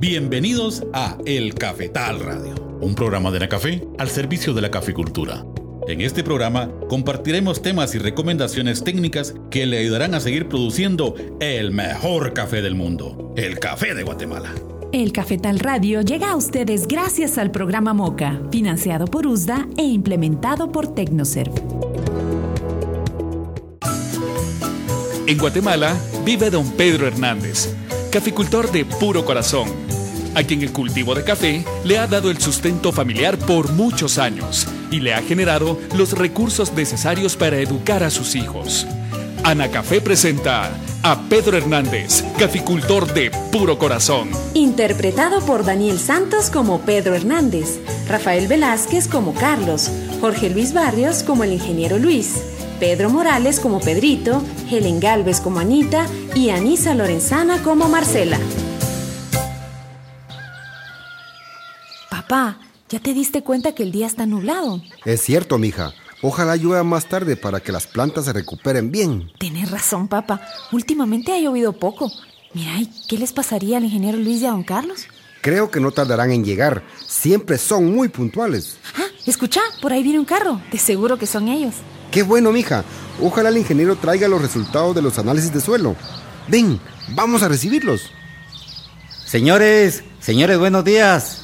Bienvenidos a El Cafetal Radio, un programa de la café al servicio de la caficultura. En este programa compartiremos temas y recomendaciones técnicas que le ayudarán a seguir produciendo el mejor café del mundo, el café de Guatemala. El Cafetal Radio llega a ustedes gracias al programa MOCA, financiado por USDA e implementado por Tecnoserv. En Guatemala vive don Pedro Hernández, caficultor de puro corazón, a quien el cultivo de café le ha dado el sustento familiar por muchos años y le ha generado los recursos necesarios para educar a sus hijos. Ana Café presenta a Pedro Hernández, caficultor de puro corazón. Interpretado por Daniel Santos como Pedro Hernández, Rafael Velázquez como Carlos, Jorge Luis Barrios como el ingeniero Luis, Pedro Morales como Pedrito, Helen Galvez como Anita y Anisa Lorenzana como Marcela. Papá, ¿ya te diste cuenta que el día está nublado? Es cierto, mija. Ojalá llueva más tarde para que las plantas se recuperen bien. Tienes razón, papá. Últimamente ha llovido poco. Mira, ¿y qué les pasaría al ingeniero Luis y a don Carlos? Creo que no tardarán en llegar. Siempre son muy puntuales. Ah, escucha, por ahí viene un carro. De seguro que son ellos. Qué bueno, mija. Ojalá el ingeniero traiga los resultados de los análisis de suelo. Ven, vamos a recibirlos. Señores, señores, buenos días.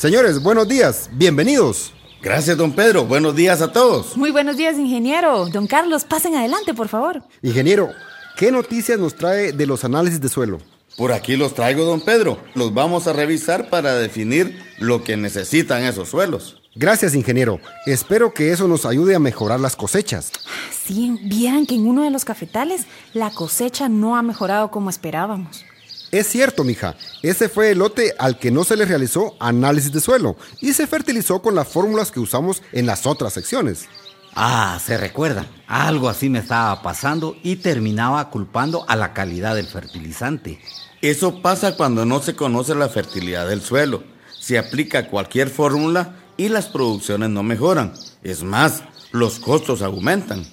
Señores, buenos días. Bienvenidos. Gracias, don Pedro. Buenos días a todos. Muy buenos días, ingeniero. Don Carlos, pasen adelante, por favor. Ingeniero, ¿qué noticias nos trae de los análisis de suelo? Por aquí los traigo, don Pedro. Los vamos a revisar para definir lo que necesitan esos suelos. Gracias, ingeniero. Espero que eso nos ayude a mejorar las cosechas. Sí, vieran que en uno de los cafetales la cosecha no ha mejorado como esperábamos. Es cierto, mija. Ese fue el lote al que no se le realizó análisis de suelo y se fertilizó con las fórmulas que usamos en las otras secciones. Ah, se recuerda. Algo así me estaba pasando y terminaba culpando a la calidad del fertilizante. Eso pasa cuando no se conoce la fertilidad del suelo. Se aplica cualquier fórmula y las producciones no mejoran. Es más, los costos aumentan.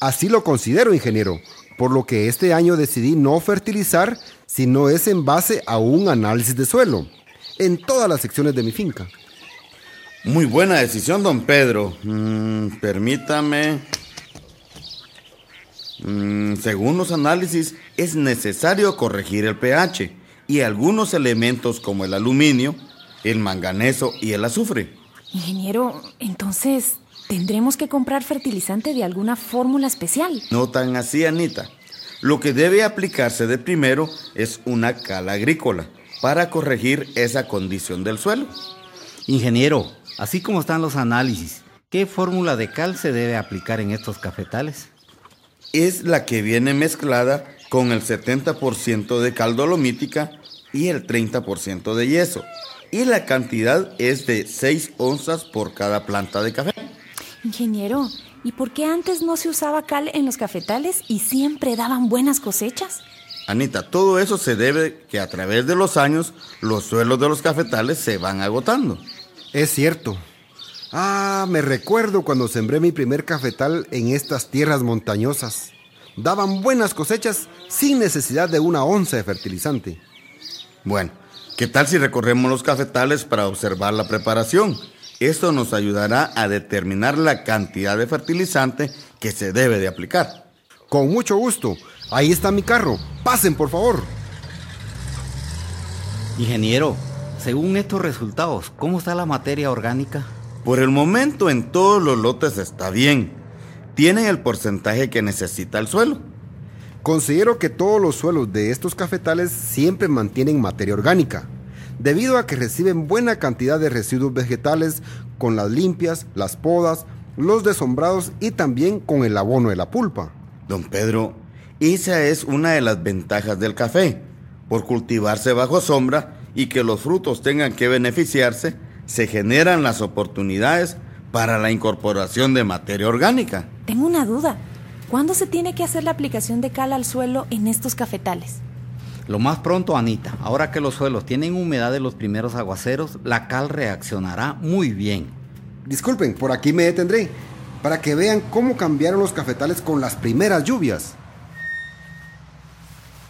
Así lo considero, ingeniero, por lo que este año decidí no fertilizar si no es en base a un análisis de suelo, en todas las secciones de mi finca. Muy buena decisión, don Pedro. Mm, permítame. Mm, según los análisis, es necesario corregir el pH y algunos elementos como el aluminio, el manganeso y el azufre. Ingeniero, entonces, ¿tendremos que comprar fertilizante de alguna fórmula especial? No tan así, Anita. Lo que debe aplicarse de primero es una cal agrícola para corregir esa condición del suelo. Ingeniero, así como están los análisis, ¿qué fórmula de cal se debe aplicar en estos cafetales? Es la que viene mezclada con el 70% de cal dolomítica y el 30% de yeso y la cantidad es de 6 onzas por cada planta de café. Ingeniero, ¿y por qué antes no se usaba cal en los cafetales y siempre daban buenas cosechas? Anita, todo eso se debe que a través de los años los suelos de los cafetales se van agotando. Es cierto. Ah, me recuerdo cuando sembré mi primer cafetal en estas tierras montañosas. Daban buenas cosechas sin necesidad de una onza de fertilizante. Bueno, ¿Qué tal si recorremos los cafetales para observar la preparación? Esto nos ayudará a determinar la cantidad de fertilizante que se debe de aplicar. Con mucho gusto. Ahí está mi carro. Pasen, por favor. Ingeniero, según estos resultados, ¿cómo está la materia orgánica? Por el momento en todos los lotes está bien. Tienen el porcentaje que necesita el suelo. Considero que todos los suelos de estos cafetales siempre mantienen materia orgánica, debido a que reciben buena cantidad de residuos vegetales con las limpias, las podas, los desombrados y también con el abono de la pulpa. Don Pedro, esa es una de las ventajas del café. Por cultivarse bajo sombra y que los frutos tengan que beneficiarse, se generan las oportunidades para la incorporación de materia orgánica. Tengo una duda. ¿Cuándo se tiene que hacer la aplicación de cal al suelo en estos cafetales? Lo más pronto, Anita. Ahora que los suelos tienen humedad de los primeros aguaceros, la cal reaccionará muy bien. Disculpen, por aquí me detendré, para que vean cómo cambiaron los cafetales con las primeras lluvias.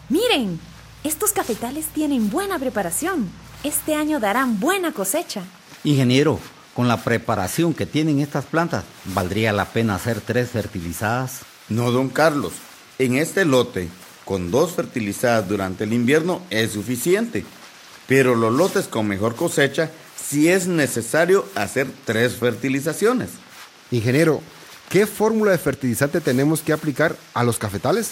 Miren, estos cafetales tienen buena preparación. Este año darán buena cosecha. Ingeniero, con la preparación que tienen estas plantas, ¿valdría la pena hacer tres fertilizadas? No, don Carlos. En este lote, con dos fertilizadas durante el invierno es suficiente. Pero los lotes con mejor cosecha, sí es necesario hacer tres fertilizaciones. Ingeniero, ¿qué fórmula de fertilizante tenemos que aplicar a los cafetales?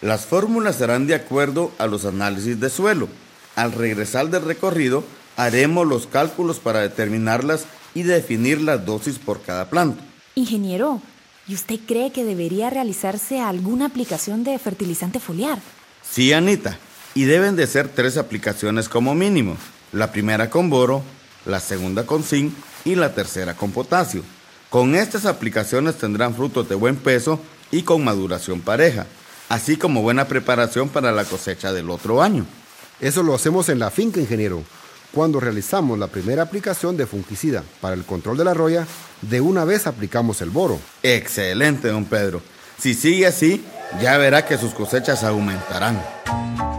Las fórmulas serán de acuerdo a los análisis de suelo. Al regresar del recorrido, haremos los cálculos para determinarlas y definir las dosis por cada planta. Ingeniero, ¿y usted cree que debería realizarse alguna aplicación de fertilizante foliar? Sí, Anita, y deben de ser tres aplicaciones como mínimo. La primera con boro, la segunda con zinc y la tercera con potasio. Con estas aplicaciones tendrán frutos de buen peso y con maduración pareja así como buena preparación para la cosecha del otro año. Eso lo hacemos en la finca, ingeniero. Cuando realizamos la primera aplicación de fungicida para el control de la roya, de una vez aplicamos el boro. Excelente, don Pedro. Si sigue así, ya verá que sus cosechas aumentarán.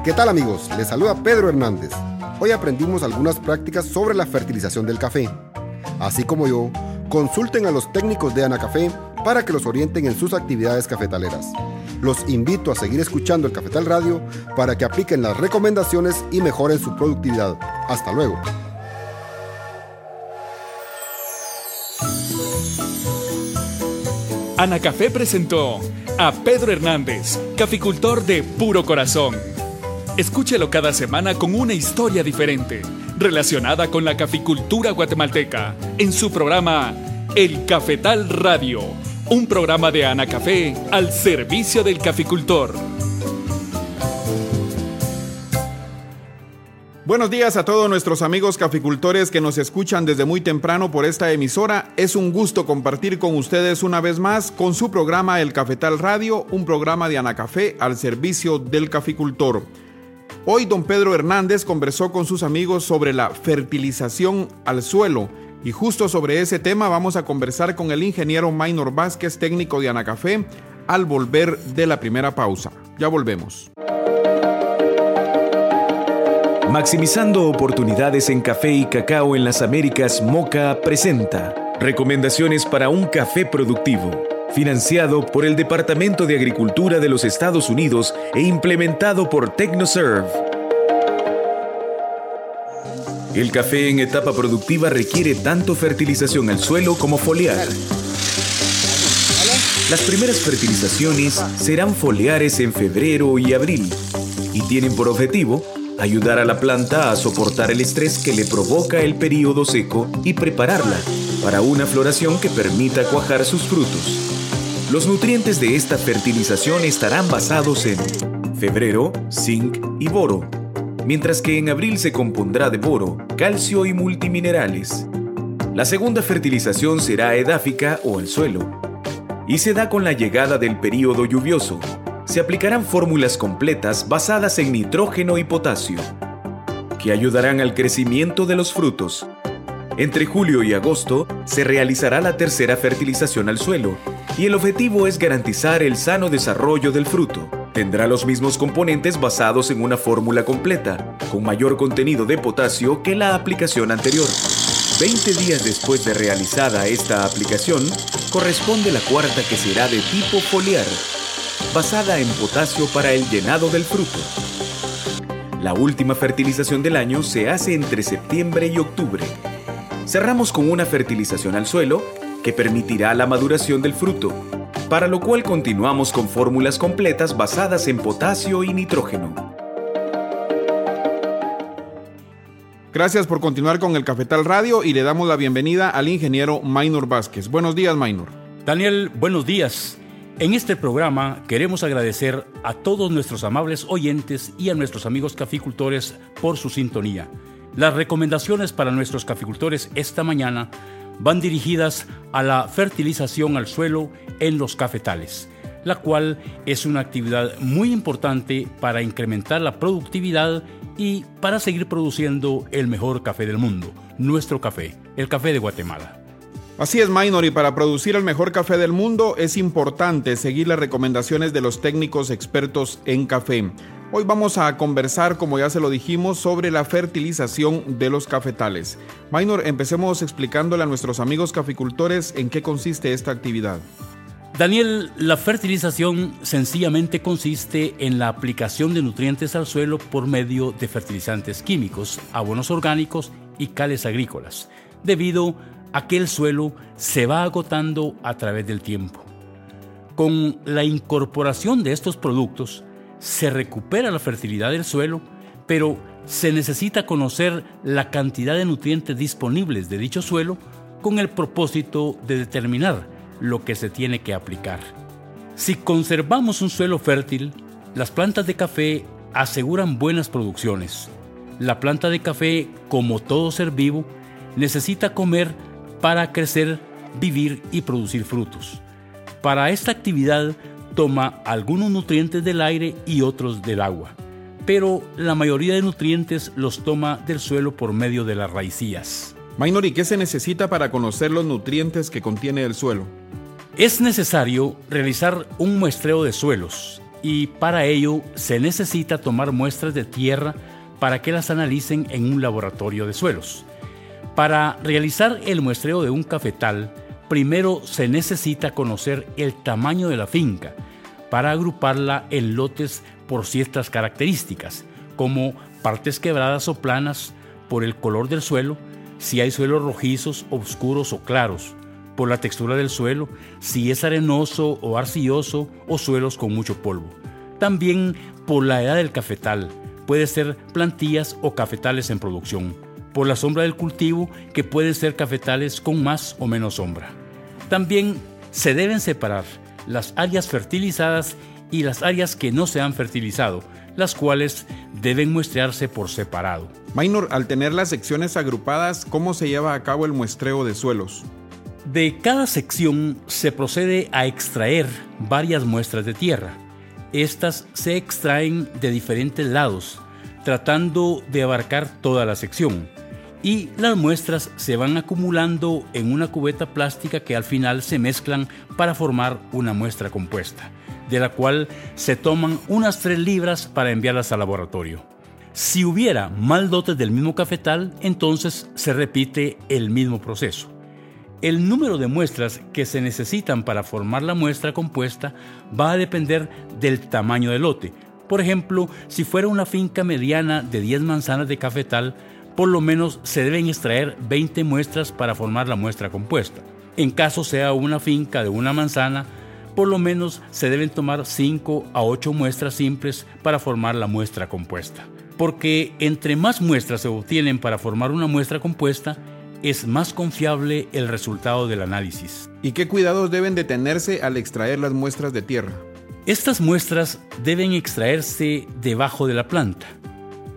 ¿Qué tal amigos? Les saluda Pedro Hernández. Hoy aprendimos algunas prácticas sobre la fertilización del café. Así como yo, consulten a los técnicos de Anacafé para que los orienten en sus actividades cafetaleras. Los invito a seguir escuchando el Cafetal Radio para que apliquen las recomendaciones y mejoren su productividad. Hasta luego. Ana Café presentó a Pedro Hernández, caficultor de puro corazón. Escúchelo cada semana con una historia diferente, relacionada con la caficultura guatemalteca, en su programa El Cafetal Radio un programa de Ana Café al servicio del caficultor. Buenos días a todos nuestros amigos caficultores que nos escuchan desde muy temprano por esta emisora. Es un gusto compartir con ustedes una vez más con su programa El Cafetal Radio, un programa de Anacafé al servicio del caficultor. Hoy don Pedro Hernández conversó con sus amigos sobre la fertilización al suelo y justo sobre ese tema vamos a conversar con el ingeniero Maynor Vázquez, técnico de Anacafé, al volver de la primera pausa. Ya volvemos. Maximizando oportunidades en café y cacao en las Américas, Moca presenta Recomendaciones para un café productivo, financiado por el Departamento de Agricultura de los Estados Unidos e implementado por TechnoServe. El café en etapa productiva requiere tanto fertilización al suelo como foliar. Las primeras fertilizaciones serán foliares en febrero y abril y tienen por objetivo ayudar a la planta a soportar el estrés que le provoca el período seco y prepararla para una floración que permita cuajar sus frutos. Los nutrientes de esta fertilización estarán basados en febrero, zinc y boro mientras que en abril se compondrá de boro, calcio y multiminerales. La segunda fertilización será edáfica o al suelo, y se da con la llegada del período lluvioso. Se aplicarán fórmulas completas basadas en nitrógeno y potasio, que ayudarán al crecimiento de los frutos. Entre julio y agosto se realizará la tercera fertilización al suelo, y el objetivo es garantizar el sano desarrollo del fruto. Tendrá los mismos componentes basados en una fórmula completa, con mayor contenido de potasio que la aplicación anterior. 20 días después de realizada esta aplicación, corresponde la cuarta que será de tipo foliar, basada en potasio para el llenado del fruto. La última fertilización del año se hace entre septiembre y octubre. Cerramos con una fertilización al suelo que permitirá la maduración del fruto, para lo cual continuamos con fórmulas completas basadas en potasio y nitrógeno. Gracias por continuar con el Cafetal Radio y le damos la bienvenida al ingeniero Maynor Vázquez. Buenos días, Maynor. Daniel, buenos días. En este programa queremos agradecer a todos nuestros amables oyentes y a nuestros amigos caficultores por su sintonía. Las recomendaciones para nuestros caficultores esta mañana van dirigidas a la fertilización al suelo en los cafetales, la cual es una actividad muy importante para incrementar la productividad y para seguir produciendo el mejor café del mundo, nuestro café, el café de Guatemala. Así es, Minor, y para producir el mejor café del mundo es importante seguir las recomendaciones de los técnicos expertos en café. Hoy vamos a conversar, como ya se lo dijimos, sobre la fertilización de los cafetales. Minor, empecemos explicándole a nuestros amigos caficultores en qué consiste esta actividad. Daniel, la fertilización sencillamente consiste en la aplicación de nutrientes al suelo por medio de fertilizantes químicos, abonos orgánicos y cales agrícolas, debido a que el suelo se va agotando a través del tiempo. Con la incorporación de estos productos, se recupera la fertilidad del suelo, pero se necesita conocer la cantidad de nutrientes disponibles de dicho suelo con el propósito de determinar lo que se tiene que aplicar. Si conservamos un suelo fértil, las plantas de café aseguran buenas producciones. La planta de café, como todo ser vivo, necesita comer para crecer, vivir y producir frutos. Para esta actividad toma algunos nutrientes del aire y otros del agua, pero la mayoría de nutrientes los toma del suelo por medio de las raicías. Minor, ¿y qué se necesita para conocer los nutrientes que contiene el suelo? Es necesario realizar un muestreo de suelos y para ello se necesita tomar muestras de tierra para que las analicen en un laboratorio de suelos. Para realizar el muestreo de un cafetal, primero se necesita conocer el tamaño de la finca para agruparla en lotes por ciertas características, como partes quebradas o planas, por el color del suelo, si hay suelos rojizos, oscuros o claros, por la textura del suelo, si es arenoso o arcilloso o suelos con mucho polvo. También por la edad del cafetal, puede ser plantillas o cafetales en producción. Por la sombra del cultivo, que pueden ser cafetales con más o menos sombra. También se deben separar las áreas fertilizadas y las áreas que no se han fertilizado, las cuales deben muestrearse por separado. Minor, al tener las secciones agrupadas, ¿cómo se lleva a cabo el muestreo de suelos? De cada sección se procede a extraer varias muestras de tierra. Estas se extraen de diferentes lados, tratando de abarcar toda la sección y las muestras se van acumulando en una cubeta plástica que al final se mezclan para formar una muestra compuesta, de la cual se toman unas 3 libras para enviarlas al laboratorio. Si hubiera mal dotes del mismo cafetal, entonces se repite el mismo proceso. El número de muestras que se necesitan para formar la muestra compuesta va a depender del tamaño del lote. Por ejemplo, si fuera una finca mediana de 10 manzanas de cafetal, por lo menos se deben extraer 20 muestras para formar la muestra compuesta. En caso sea una finca de una manzana, por lo menos se deben tomar 5 a 8 muestras simples para formar la muestra compuesta. Porque entre más muestras se obtienen para formar una muestra compuesta, es más confiable el resultado del análisis. ¿Y qué cuidados deben de tenerse al extraer las muestras de tierra? Estas muestras deben extraerse debajo de la planta,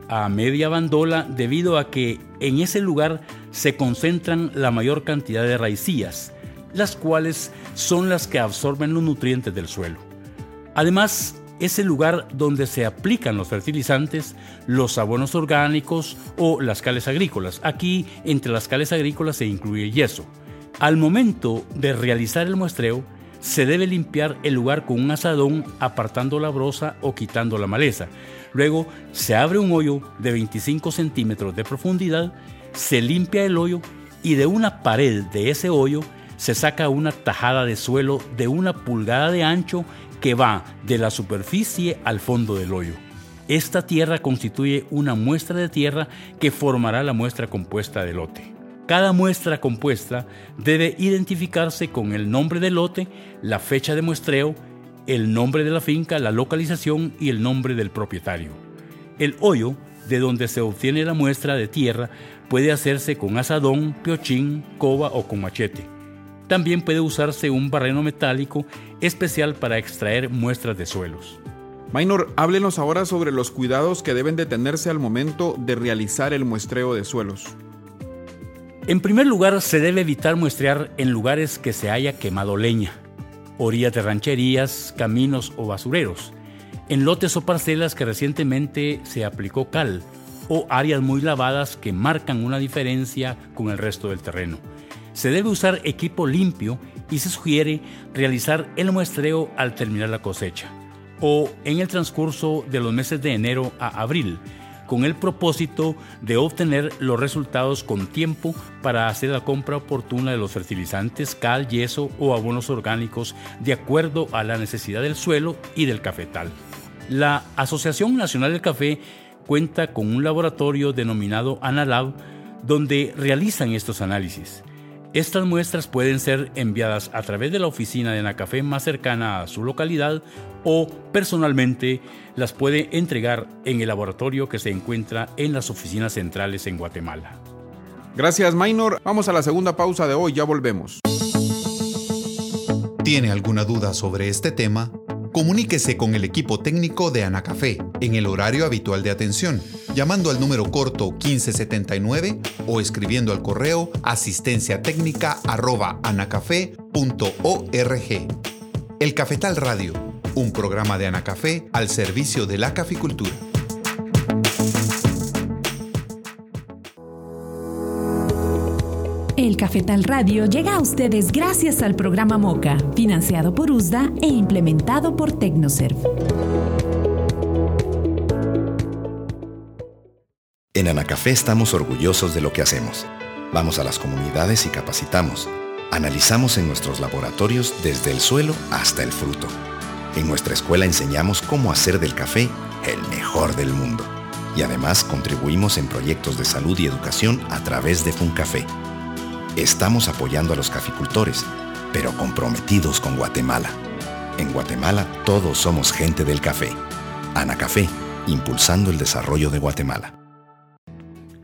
a media bandola debido a que en ese lugar se concentran la mayor cantidad de raicías, las cuales son las que absorben los nutrientes del suelo. Además, es el lugar donde se aplican los fertilizantes, los abonos orgánicos o las cales agrícolas. Aquí, entre las cales agrícolas se incluye yeso. Al momento de realizar el muestreo, se debe limpiar el lugar con un asadón apartando la brosa o quitando la maleza. Luego se abre un hoyo de 25 centímetros de profundidad, se limpia el hoyo y de una pared de ese hoyo se saca una tajada de suelo de una pulgada de ancho que va de la superficie al fondo del hoyo. Esta tierra constituye una muestra de tierra que formará la muestra compuesta de lote. Cada muestra compuesta debe identificarse con el nombre del lote, la fecha de muestreo el nombre de la finca, la localización y el nombre del propietario. El hoyo, de donde se obtiene la muestra de tierra, puede hacerse con asadón, piochín, coba o con machete. También puede usarse un barreno metálico especial para extraer muestras de suelos. Minor, háblenos ahora sobre los cuidados que deben de tenerse al momento de realizar el muestreo de suelos. En primer lugar, se debe evitar muestrear en lugares que se haya quemado leña, orillas de rancherías, caminos o basureros, en lotes o parcelas que recientemente se aplicó cal o áreas muy lavadas que marcan una diferencia con el resto del terreno. Se debe usar equipo limpio y se sugiere realizar el muestreo al terminar la cosecha. o en el transcurso de los meses de enero a abril, con el propósito de obtener los resultados con tiempo para hacer la compra oportuna de los fertilizantes, cal, yeso o abonos orgánicos de acuerdo a la necesidad del suelo y del cafetal. La Asociación Nacional del Café cuenta con un laboratorio denominado Analab donde realizan estos análisis. Estas muestras pueden ser enviadas a través de la oficina de Anacafé más cercana a su localidad o personalmente las puede entregar en el laboratorio que se encuentra en las oficinas centrales en Guatemala. Gracias, Minor. Vamos a la segunda pausa de hoy, ya volvemos. ¿Tiene alguna duda sobre este tema? Comuníquese con el equipo técnico de Anacafé en el horario habitual de atención, llamando al número corto 1579 o escribiendo al correo asistencia técnica El Cafetal Radio, un programa de Anacafé al servicio de la caficultura. El Cafetal Radio llega a ustedes gracias al programa MOCA, financiado por USDA e implementado por Tecnoserv. En Anacafé estamos orgullosos de lo que hacemos. Vamos a las comunidades y capacitamos. Analizamos en nuestros laboratorios desde el suelo hasta el fruto. En nuestra escuela enseñamos cómo hacer del café el mejor del mundo. Y además contribuimos en proyectos de salud y educación a través de FunCafé Estamos apoyando a los caficultores, pero comprometidos con Guatemala. En Guatemala todos somos gente del café. Ana Café, impulsando el desarrollo de Guatemala.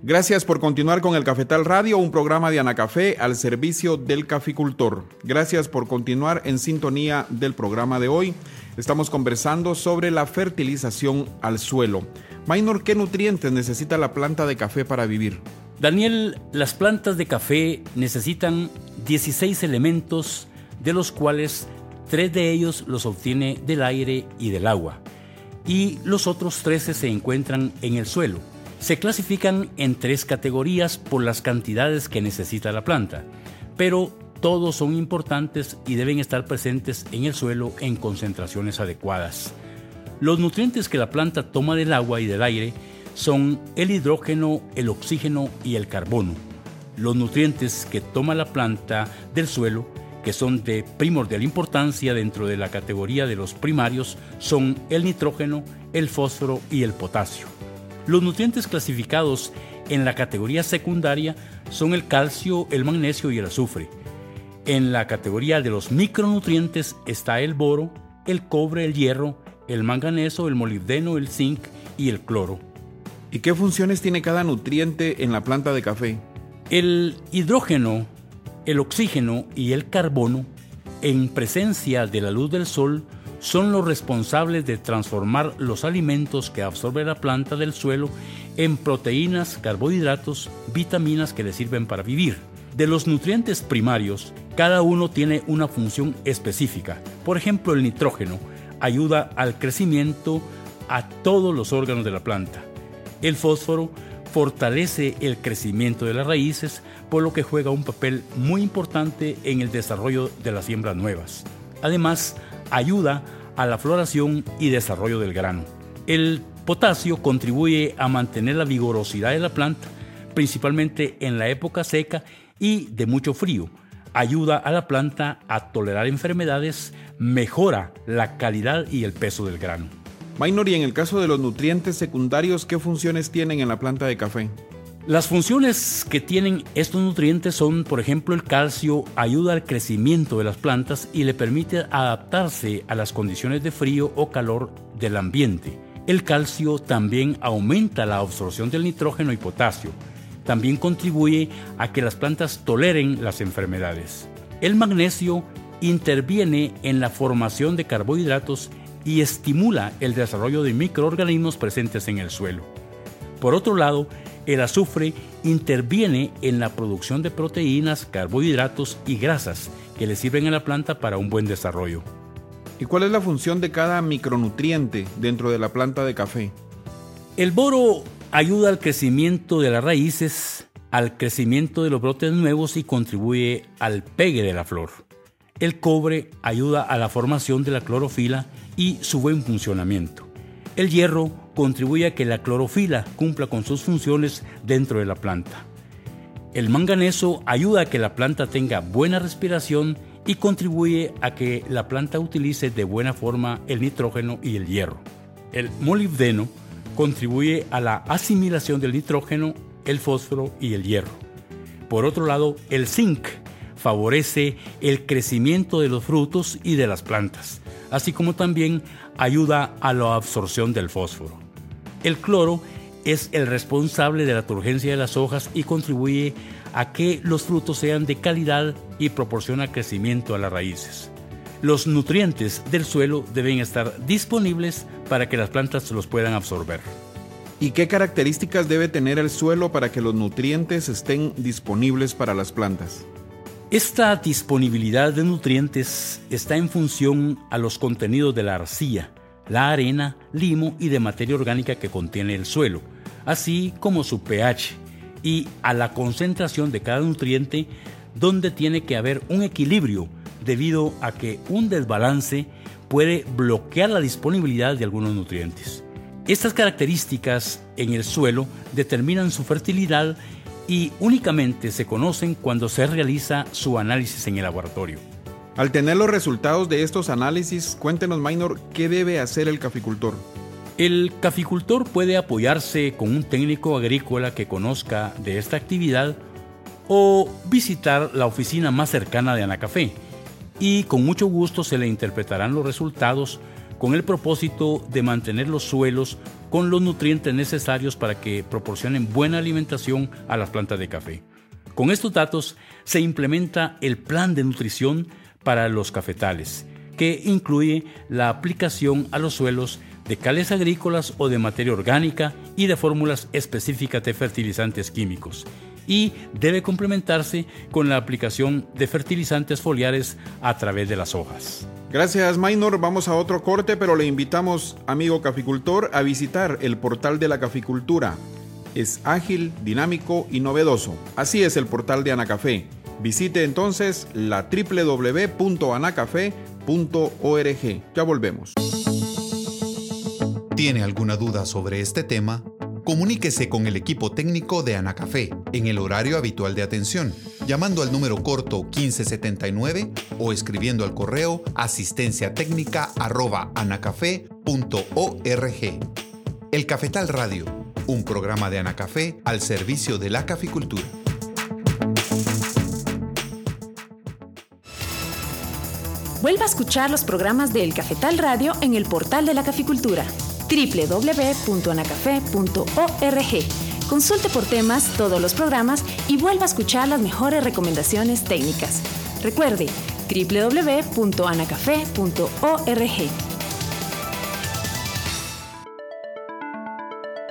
Gracias por continuar con el Cafetal Radio, un programa de Anacafé al servicio del caficultor. Gracias por continuar en sintonía del programa de hoy. Estamos conversando sobre la fertilización al suelo. Minor, ¿qué nutrientes necesita la planta de café para vivir? Daniel, las plantas de café necesitan 16 elementos, de los cuales tres de ellos los obtiene del aire y del agua, y los otros 13 se encuentran en el suelo. Se clasifican en tres categorías por las cantidades que necesita la planta, pero todos son importantes y deben estar presentes en el suelo en concentraciones adecuadas. Los nutrientes que la planta toma del agua y del aire son el hidrógeno, el oxígeno y el carbono. Los nutrientes que toma la planta del suelo, que son de primordial importancia dentro de la categoría de los primarios, son el nitrógeno, el fósforo y el potasio. Los nutrientes clasificados en la categoría secundaria son el calcio, el magnesio y el azufre. En la categoría de los micronutrientes está el boro, el cobre, el hierro, el manganeso, el molibdeno, el zinc y el cloro. ¿Y qué funciones tiene cada nutriente en la planta de café? El hidrógeno, el oxígeno y el carbono, en presencia de la luz del sol, son los responsables de transformar los alimentos que absorbe la planta del suelo en proteínas, carbohidratos, vitaminas que le sirven para vivir. De los nutrientes primarios, cada uno tiene una función específica. Por ejemplo, el nitrógeno ayuda al crecimiento a todos los órganos de la planta. El fósforo fortalece el crecimiento de las raíces, por lo que juega un papel muy importante en el desarrollo de las siembras nuevas. Además, ayuda a la floración y desarrollo del grano. El potasio contribuye a mantener la vigorosidad de la planta, principalmente en la época seca y de mucho frío. Ayuda a la planta a tolerar enfermedades, mejora la calidad y el peso del grano. Minor, y en el caso de los nutrientes secundarios, ¿qué funciones tienen en la planta de café? Las funciones que tienen estos nutrientes son, por ejemplo, el calcio ayuda al crecimiento de las plantas y le permite adaptarse a las condiciones de frío o calor del ambiente. El calcio también aumenta la absorción del nitrógeno y potasio. También contribuye a que las plantas toleren las enfermedades. El magnesio interviene en la formación de carbohidratos y estimula el desarrollo de microorganismos presentes en el suelo. Por otro lado, el azufre interviene en la producción de proteínas, carbohidratos y grasas que le sirven a la planta para un buen desarrollo. ¿Y cuál es la función de cada micronutriente dentro de la planta de café? El boro ayuda al crecimiento de las raíces, al crecimiento de los brotes nuevos y contribuye al pegue de la flor. El cobre ayuda a la formación de la clorofila y su buen funcionamiento. El hierro contribuye a que la clorofila cumpla con sus funciones dentro de la planta. El manganeso ayuda a que la planta tenga buena respiración y contribuye a que la planta utilice de buena forma el nitrógeno y el hierro. El molibdeno contribuye a la asimilación del nitrógeno, el fósforo y el hierro. Por otro lado, el zinc favorece el crecimiento de los frutos y de las plantas, así como también ayuda a la absorción del fósforo. El cloro es el responsable de la turgencia de las hojas y contribuye a que los frutos sean de calidad y proporciona crecimiento a las raíces. Los nutrientes del suelo deben estar disponibles para que las plantas los puedan absorber. ¿Y qué características debe tener el suelo para que los nutrientes estén disponibles para las plantas? Esta disponibilidad de nutrientes está en función a los contenidos de la arcilla, la arena, limo y de materia orgánica que contiene el suelo, así como su pH, y a la concentración de cada nutriente donde tiene que haber un equilibrio debido a que un desbalance puede bloquear la disponibilidad de algunos nutrientes. Estas características en el suelo determinan su fertilidad y únicamente se conocen cuando se realiza su análisis en el laboratorio. Al tener los resultados de estos análisis, cuéntenos, Minor, ¿qué debe hacer el caficultor? El caficultor puede apoyarse con un técnico agrícola que conozca de esta actividad o visitar la oficina más cercana de Anacafé y con mucho gusto se le interpretarán los resultados con el propósito de mantener los suelos con los nutrientes necesarios para que proporcionen buena alimentación a las plantas de café. Con estos datos se implementa el plan de nutrición para los cafetales, que incluye la aplicación a los suelos de cales agrícolas o de materia orgánica y de fórmulas específicas de fertilizantes químicos. Y debe complementarse con la aplicación de fertilizantes foliares a través de las hojas. Gracias, Minor. Vamos a otro corte, pero le invitamos, amigo caficultor, a visitar el portal de la caficultura. Es ágil, dinámico y novedoso. Así es el portal de Anacafé. Visite entonces la www.anacafé.org. Ya volvemos. ¿Tiene alguna duda sobre este tema? Comuníquese con el equipo técnico de Anacafé en el horario habitual de atención, llamando al número corto 1579 o escribiendo al correo asistencia técnica El Cafetal Radio, un programa de Anacafé al servicio de la caficultura. Vuelva a escuchar los programas de El Cafetal Radio en el portal de la caficultura www.anacafé.org. Consulte por temas todos los programas y vuelva a escuchar las mejores recomendaciones técnicas. Recuerde www.anacafé.org.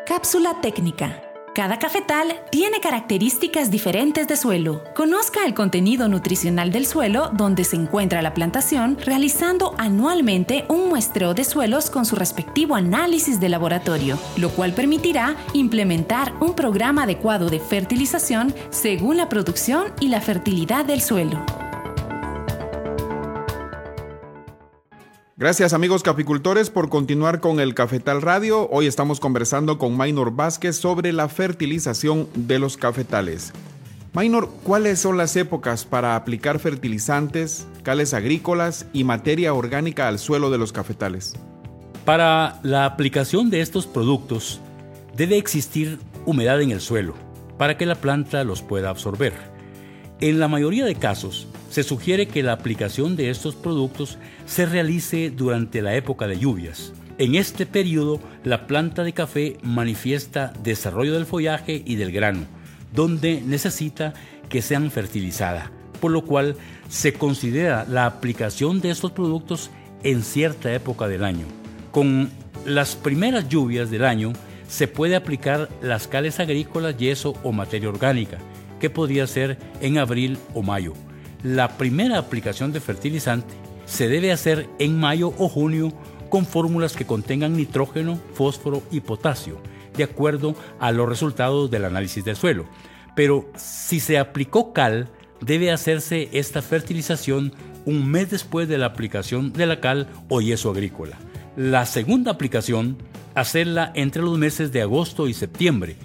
Cápsula técnica. Cada cafetal tiene características diferentes de suelo. Conozca el contenido nutricional del suelo donde se encuentra la plantación, realizando anualmente un muestreo de suelos con su respectivo análisis de laboratorio, lo cual permitirá implementar un programa adecuado de fertilización según la producción y la fertilidad del suelo. Gracias amigos caficultores por continuar con el Cafetal Radio. Hoy estamos conversando con Maynor Vázquez sobre la fertilización de los cafetales. Maynor, ¿cuáles son las épocas para aplicar fertilizantes, cales agrícolas y materia orgánica al suelo de los cafetales? Para la aplicación de estos productos debe existir humedad en el suelo para que la planta los pueda absorber. En la mayoría de casos, se sugiere que la aplicación de estos productos se realice durante la época de lluvias. En este periodo, la planta de café manifiesta desarrollo del follaje y del grano, donde necesita que sean fertilizadas, por lo cual se considera la aplicación de estos productos en cierta época del año. Con las primeras lluvias del año se puede aplicar las cales agrícolas, yeso o materia orgánica, que podría ser en abril o mayo la primera aplicación de fertilizante se debe hacer en mayo o junio con fórmulas que contengan nitrógeno, fósforo y potasio, de acuerdo a los resultados del análisis del suelo. Pero si se aplicó cal, debe hacerse esta fertilización un mes después de la aplicación de la cal o yeso agrícola. La segunda aplicación, hacerla entre los meses de agosto y septiembre,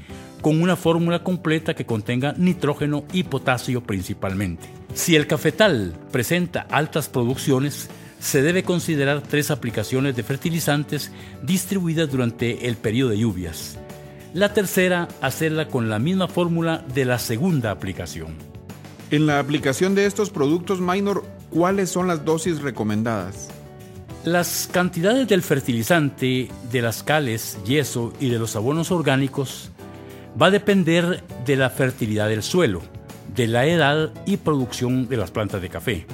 con una fórmula completa que contenga nitrógeno y potasio principalmente. Si el cafetal presenta altas producciones, se debe considerar tres aplicaciones de fertilizantes distribuidas durante el periodo de lluvias. La tercera, hacerla con la misma fórmula de la segunda aplicación. En la aplicación de estos productos minor, ¿cuáles son las dosis recomendadas? Las cantidades del fertilizante, de las cales, yeso y de los abonos orgánicos va a depender de la fertilidad del suelo, de la edad y producción de las plantas de café.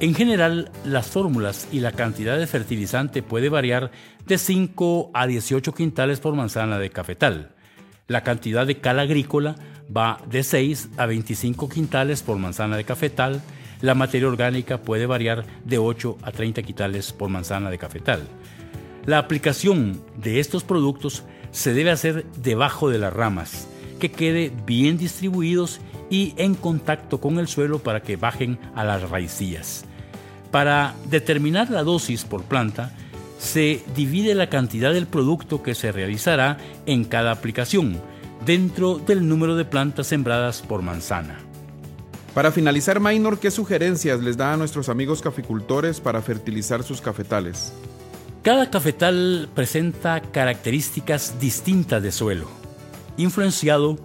En general, las fórmulas y la cantidad de fertilizante puede variar de 5 a 18 quintales por manzana de cafetal. La cantidad de cal agrícola va de 6 a 25 quintales por manzana de cafetal. La materia orgánica puede variar de 8 a 30 quintales por manzana de cafetal. La aplicación de estos productos se debe hacer debajo de las ramas, que quede bien distribuidos y en contacto con el suelo para que bajen a las raicillas. Para determinar la dosis por planta, se divide la cantidad del producto que se realizará en cada aplicación, dentro del número de plantas sembradas por manzana. Para finalizar, Minor, ¿qué sugerencias les da a nuestros amigos caficultores para fertilizar sus cafetales? Cada cafetal presenta características distintas de suelo, influenciado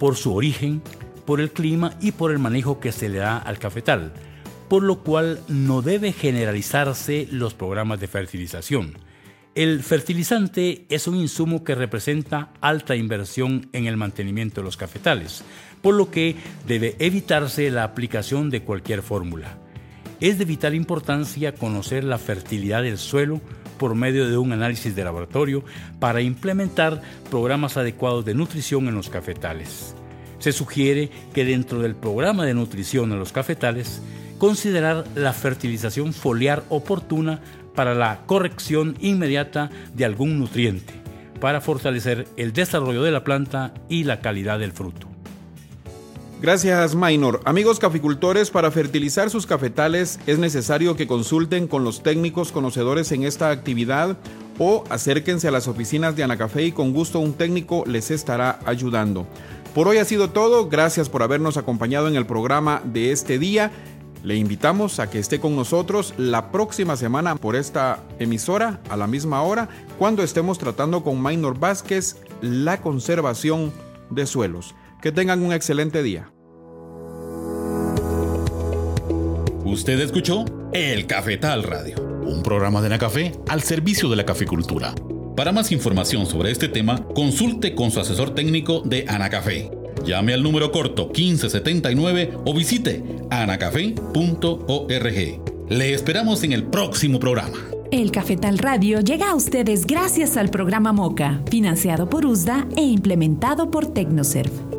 por su origen, por el clima y por el manejo que se le da al cafetal, por lo cual no debe generalizarse los programas de fertilización. El fertilizante es un insumo que representa alta inversión en el mantenimiento de los cafetales, por lo que debe evitarse la aplicación de cualquier fórmula. Es de vital importancia conocer la fertilidad del suelo por medio de un análisis de laboratorio para implementar programas adecuados de nutrición en los cafetales. Se sugiere que dentro del programa de nutrición en los cafetales considerar la fertilización foliar oportuna para la corrección inmediata de algún nutriente, para fortalecer el desarrollo de la planta y la calidad del fruto. Gracias, Minor. Amigos caficultores, para fertilizar sus cafetales es necesario que consulten con los técnicos conocedores en esta actividad o acérquense a las oficinas de Anacafé y con gusto un técnico les estará ayudando. Por hoy ha sido todo, gracias por habernos acompañado en el programa de este día. Le invitamos a que esté con nosotros la próxima semana por esta emisora a la misma hora cuando estemos tratando con Minor Vázquez la conservación de suelos. Que tengan un excelente día. Usted escuchó El Cafetal Radio, un programa de Nacafé al servicio de la caficultura. Para más información sobre este tema, consulte con su asesor técnico de Anacafé Llame al número corto 1579 o visite anacafé.org. Le esperamos en el próximo programa. El Cafetal Radio llega a ustedes gracias al programa MOCA, financiado por USDA e implementado por Tecnoserv.